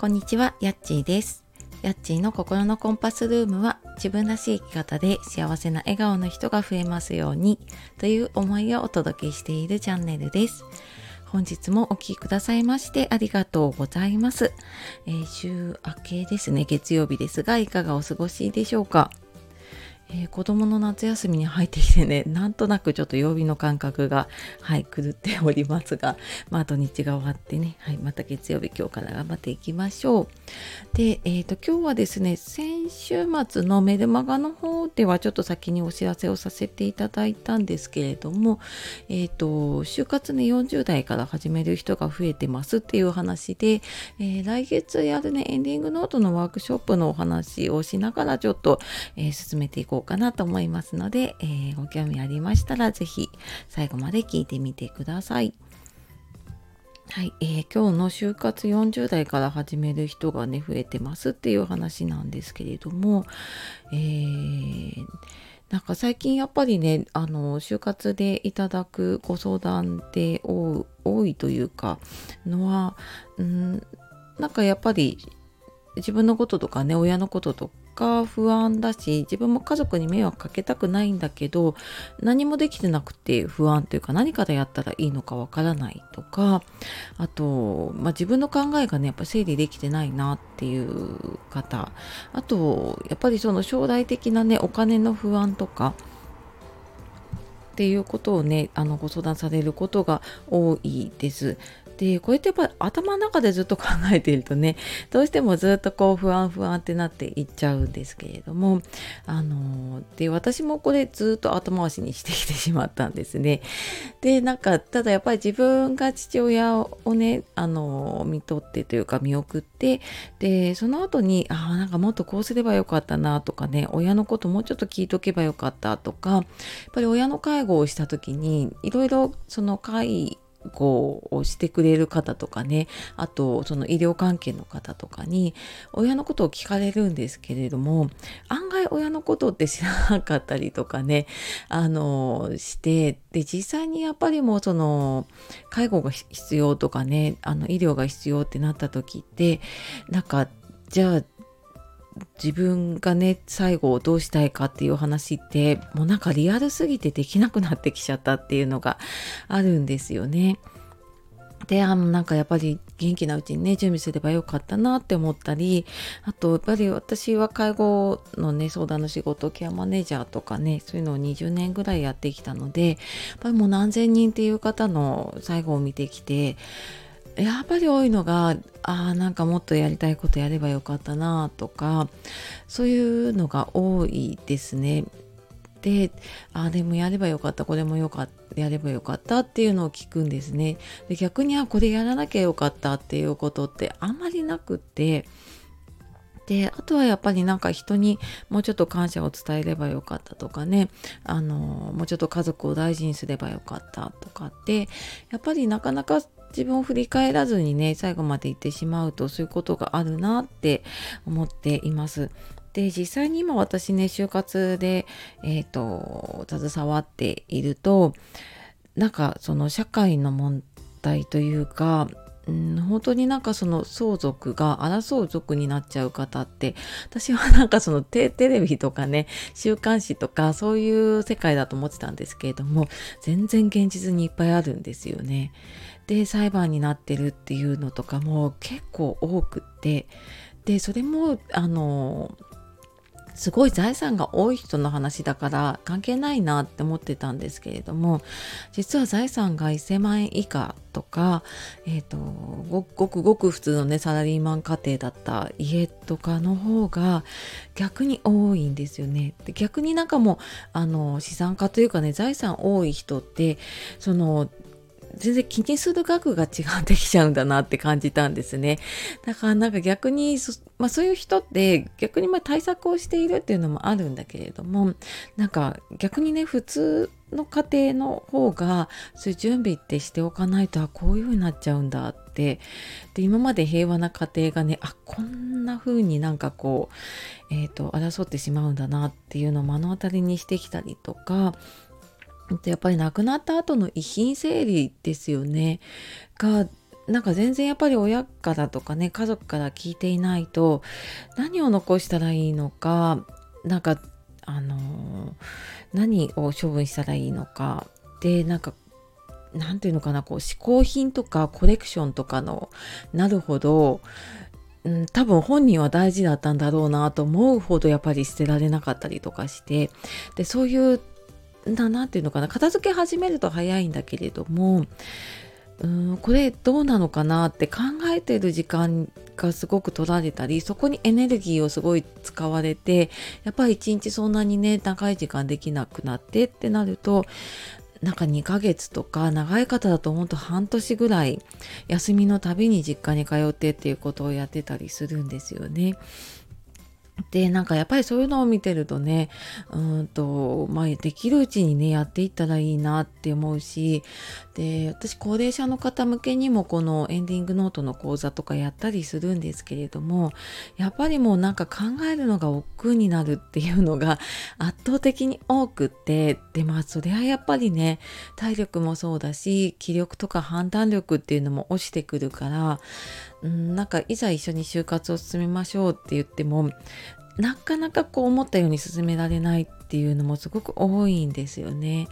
こんにちは、やっちーです。やっちーの心のコンパスルームは自分らしい生き方で幸せな笑顔の人が増えますようにという思いをお届けしているチャンネルです。本日もお聴きくださいましてありがとうございます。えー週明けですね、月曜日ですがいかがお過ごしでしょうか？えー子供の夏休みに入ってきてね なんとなくちょっと曜日の感覚がはい狂っておりますがまあ土日が終わってね、はい、また月曜日今日から頑張っていきましょう。で、えー、と今日はですね先週末のメルマガの方ではちょっと先にお知らせをさせていただいたんですけれどもえっ、と就活ね40代から始める人が増えてますっていう話で、えー来月やるねエンディングノートのワークショップのお話をしながらちょっと、えー進めていこうかなと思いますので、えーご興味ありましたら是非最後まで聞いてみてください。はい、えー今日の就活40代から始める人がね増えてますっていう話なんですけれども、えーなんか最近やっぱりねあの就活でいただくご相談で多いというかのはうんなんかやっぱり自分のこととかね親のこととか不安だし自分も家族に迷惑かけたくないんだけど何もできてなくて不安というか何からやったらいいのかわからないとかあと、まあ、自分の考えがねやっぱ整理できてないなっていう方あとやっぱりその将来的なねお金の不安とかっていうことをねあのご相談されることが多いです。でこれってやっぱ頭の中でずっと考えているとねどうしてもずっとこう不安不安ってなっていっちゃうんですけれどもあので私もこれずっと後回しにしてきてしまったんですね。でなんかただやっぱり自分が父親をねあの見とってというか見送ってでその後にああなんかもっとこうすればよかったなとかね親のこともうちょっと聞いとけばよかったとかやっぱり親の介護をした時にいろいろその介護をしてくれる方とかねあとその医療関係の方とかに親のことを聞かれるんですけれども案外親のことって知らなかったりとかねあのしてで実際にやっぱりもうその介護が必要とかねあの医療が必要ってなった時ってなんかじゃあ自分がね最後どうしたいかっていう話ってもうなんかリアルすぎてできなくなってきちゃったっていうのがあるんですよね。であのなんかやっぱり元気なうちにね準備すればよかったなって思ったりあとやっぱり私は介護のね相談の仕事ケアマネージャーとかねそういうのを20年ぐらいやってきたのでやっぱりもう何千人っていう方の最後を見てきてやっぱり多いのがあーなんかもっとやりたいことやればよかったなとかそういうのが多いですね。であでもやればよかったこれもよかったやればよかったっていうのを聞くんですね。で逆にあこれやらなきゃよかったっていうことってあんまりなくってであとはやっぱりなんか人にもうちょっと感謝を伝えればよかったとかねあのもうちょっと家族を大事にすればよかったとかってやっぱりなかなか自分を振り返らずにね最後まで行ってしまうとそういうことがあるなって思っています。で実際に今私ね就活で、えー、と携わっているとなんかその社会の問題というかうん、本当になんかその相続が争う族になっちゃう方って私はなんかそのテテレビとかね週刊誌とかそういう世界だと思ってたんですけれども全然現実にいっぱいあるんですよね。で裁判になってるっていうのとかも結構多くってでそれもあのすごい財産が多い人の話だから関係ないなって思ってたんですけれども実は財産が1000万円以下とか、えーとごごくごく普通のねサラリーマン家庭だった家とかの方が逆に多いんですよね。で逆になんかもうあの資産家というかね財産多い人ってその全然気にする額が違ってきちゃうんだなって感じたんですね。だからなんか逆にそ,、まあ、そういう人って逆にまあ対策をしているっていうのもあるんだけれどもなんか逆にね普通の家庭の方がそういう準備ってしておかないとあこういう風になっちゃうんだってで今まで平和な家庭がねあこんな風になんかこう、えー、と争ってしまうんだなっていうのを目の当たりにしてきたりとかやっぱり亡くなった後の遺品整理ですよね。がなんか全然やっぱり親からとかね家族から聞いていないと何を残したらいいのかなんかあのー、何を処分したらいいのかでなんかなんていうのかなこう嗜好品とかコレクションとかのなるほど、うん、多分本人は大事だったんだろうなと思うほどやっぱり捨てられなかったりとかしてでそういう何ていうのかな片付け始めると早いんだけれどもうんこれどうなのかなって考えてる時間がすごく取られたりそこにエネルギーをすごい使われてやっぱり一日そんなにね長い時間できなくなってってなるとなんか2ヶ月とか長い方だとほんと半年ぐらい休みのたびに実家に通ってっていうことをやってたりするんですよね。でなんかやっぱりそういうのを見てるとねうんとまあできるうちにねやっていったらいいなって思うしで私高齢者の方向けにもこのエンディングノートの講座とかやったりするんですけれどもやっぱりもうなんか考えるのが億劫になるっていうのが 圧倒的に多くってでまあそれはやっぱりね体力もそうだし気力とか判断力っていうのも落ちてくるからうんなんかいざ一緒に就活を進めましょうって言ってもなかなかこう思ったように進められないっていうのもすごく多いんですよね。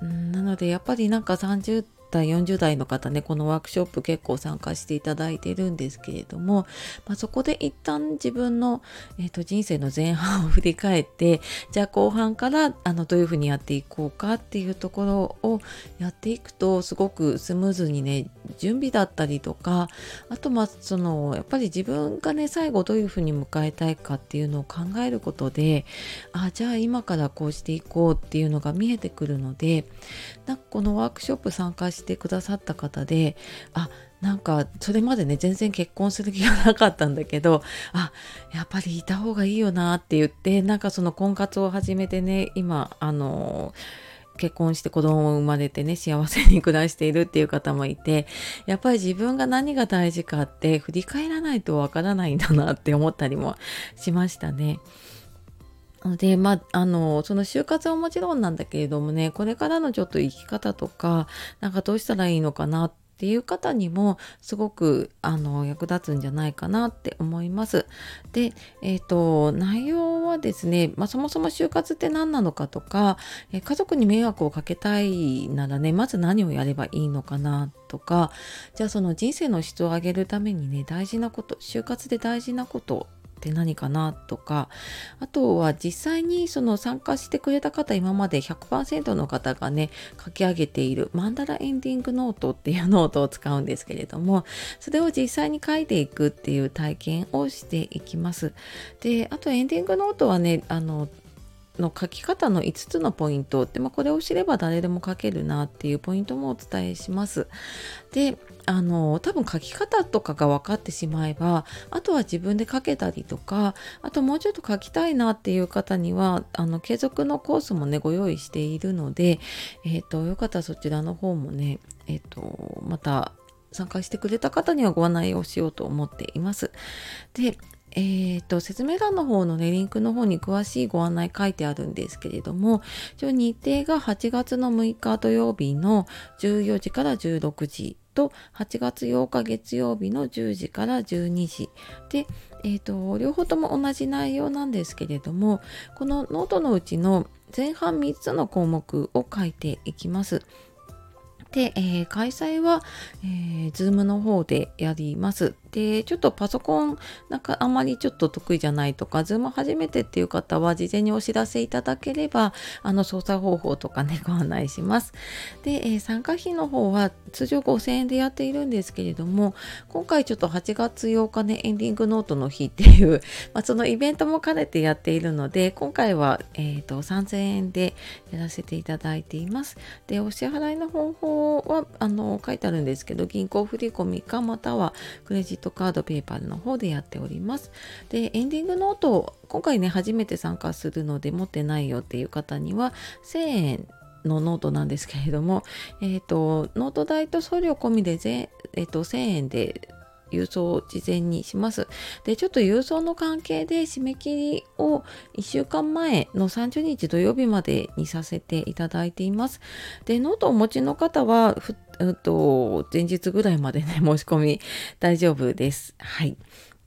なのでやっぱりなんか30代40代の方ねこのワークショップ結構参加していただいてるんですけれども、まあ、そこで一旦自分の、えーと、人生の前半を振り返ってじゃあ後半からあのどういうふうにやっていこうかっていうところをやっていくとすごくスムーズにね準備だったりとかあとまあそのやっぱり自分がね最後どういうふうに迎えたいかっていうのを考えることであじゃあ今からこうしていこうっていうのが見えてくるのでなんかこのワークショップ参加してしてくださった方であなんかそれまでね全然結婚する気がなかったんだけどあやっぱりいた方がいいよなって言ってなんかその婚活を始めてね今あの結婚して子供も生まれてね幸せに暮らしているっていう方もいてやっぱり自分が何が大事かって振り返らないとわからないんだなって思ったりもしましたね。のでまああのその就活はもちろんなんだけれどもねこれからのちょっと生き方とかなんかどうしたらいいのかなっていう方にもすごくあの役立つんじゃないかなって思います。で、えーと、内容はですね、まあ、そもそも就活って何なのかとか、え家族に迷惑をかけたいならねまず何をやればいいのかなとかじゃあその人生の質を上げるためにね大事なこと就活で大事なことって何かなとかあとは実際にその参加してくれた方今まで100%の方がね書き上げているマンダラエンディングノートっていうノートを使うんですけれどもそれを実際に書いていくっていう体験をしていきます。であとエンディングノートはねあのの書き方の5つのポイントで、まあ、これを知れば誰でも書けるなっていうポイントもお伝えします。であの多分書き方とかが分かってしまえばあとは自分で書けたりとかあともうちょっと書きたいなっていう方にはあの継続のコースもねご用意しているので、えーと、よかったらそちらの方もね、えーと、また参加してくれた方にはご案内をしようと思っています。でえーと、説明欄の方のねリンクの方に詳しいご案内書いてあるんですけれども一応日程が8月の6日土曜日の14時から16時と8月8日月曜日の10時から12時で、えーと、両方とも同じ内容なんですけれどもこのノートのうちの前半3つの項目を書いていきます。で、えー、開催は、えー、Zoom の方でやります。で、ちょっとパソコンなんかあまりちょっと得意じゃないとか、Zoom 初めてっていう方は事前にお知らせいただければ、あの操作方法とかね、ご案内します。で、えー、参加費の方は通常5000円でやっているんですけれども、今回ちょっと8月8日ね、エンディングノートの日っていう、まあ、そのイベントも兼ねてやっているので、今回は、えーと、3000円でやらせていただいています。で、お支払いの方法はあの書いてあるんですけど、銀行振込かまたはクレジットカードペーパーの方でやっております。で、エンディングノート、今回ね、初めて参加するので持ってないよっていう方には1000円のノートなんですけれども、えっ、ー、と、ノート代と送料込みでぜ、えーと、1000円で郵送を事前にします。で、ちょっと郵送の関係で締め切りを1週間前の30日土曜日までにさせていただいています。で、ノートをお持ちの方は、うんと、前日ぐらいまでね、申し込み大丈夫です。はい。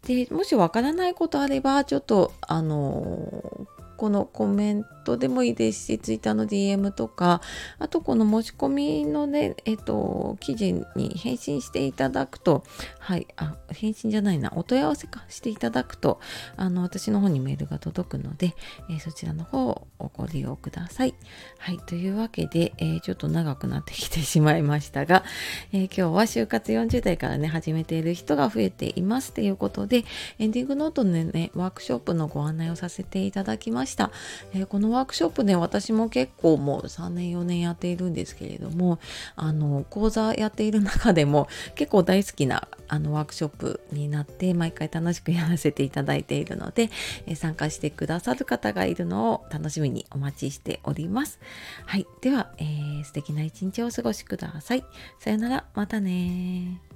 で、もしわからないことあれば、ちょっと、あのこのコメントでもいいですし、ツイッターの DM とか、あとこの申し込みのね、えっと、記事に返信していただくと、はい、あ、返信じゃないな、お問い合わせかしていただくと、あの、私の方にメールが届くので、えー、そちらの方をご利用ください。はい、というわけで、えー、ちょっと長くなってきてしまいましたが、えー、今日は就活40代からね、始めている人が増えていますということで、エンディングノートでね、ワークショップのご案内をさせていただきました。え、このワークショップね私も結構もう3年4年やっているんですけれどもあの講座やっている中でも 結構大好きなあのワークショップになって毎回楽しくやらせていただいているので、え、参加してくださる方がいるのを楽しみにお待ちしております。はい。では、えー、素敵な一日をお過ごしください。さよなら。またね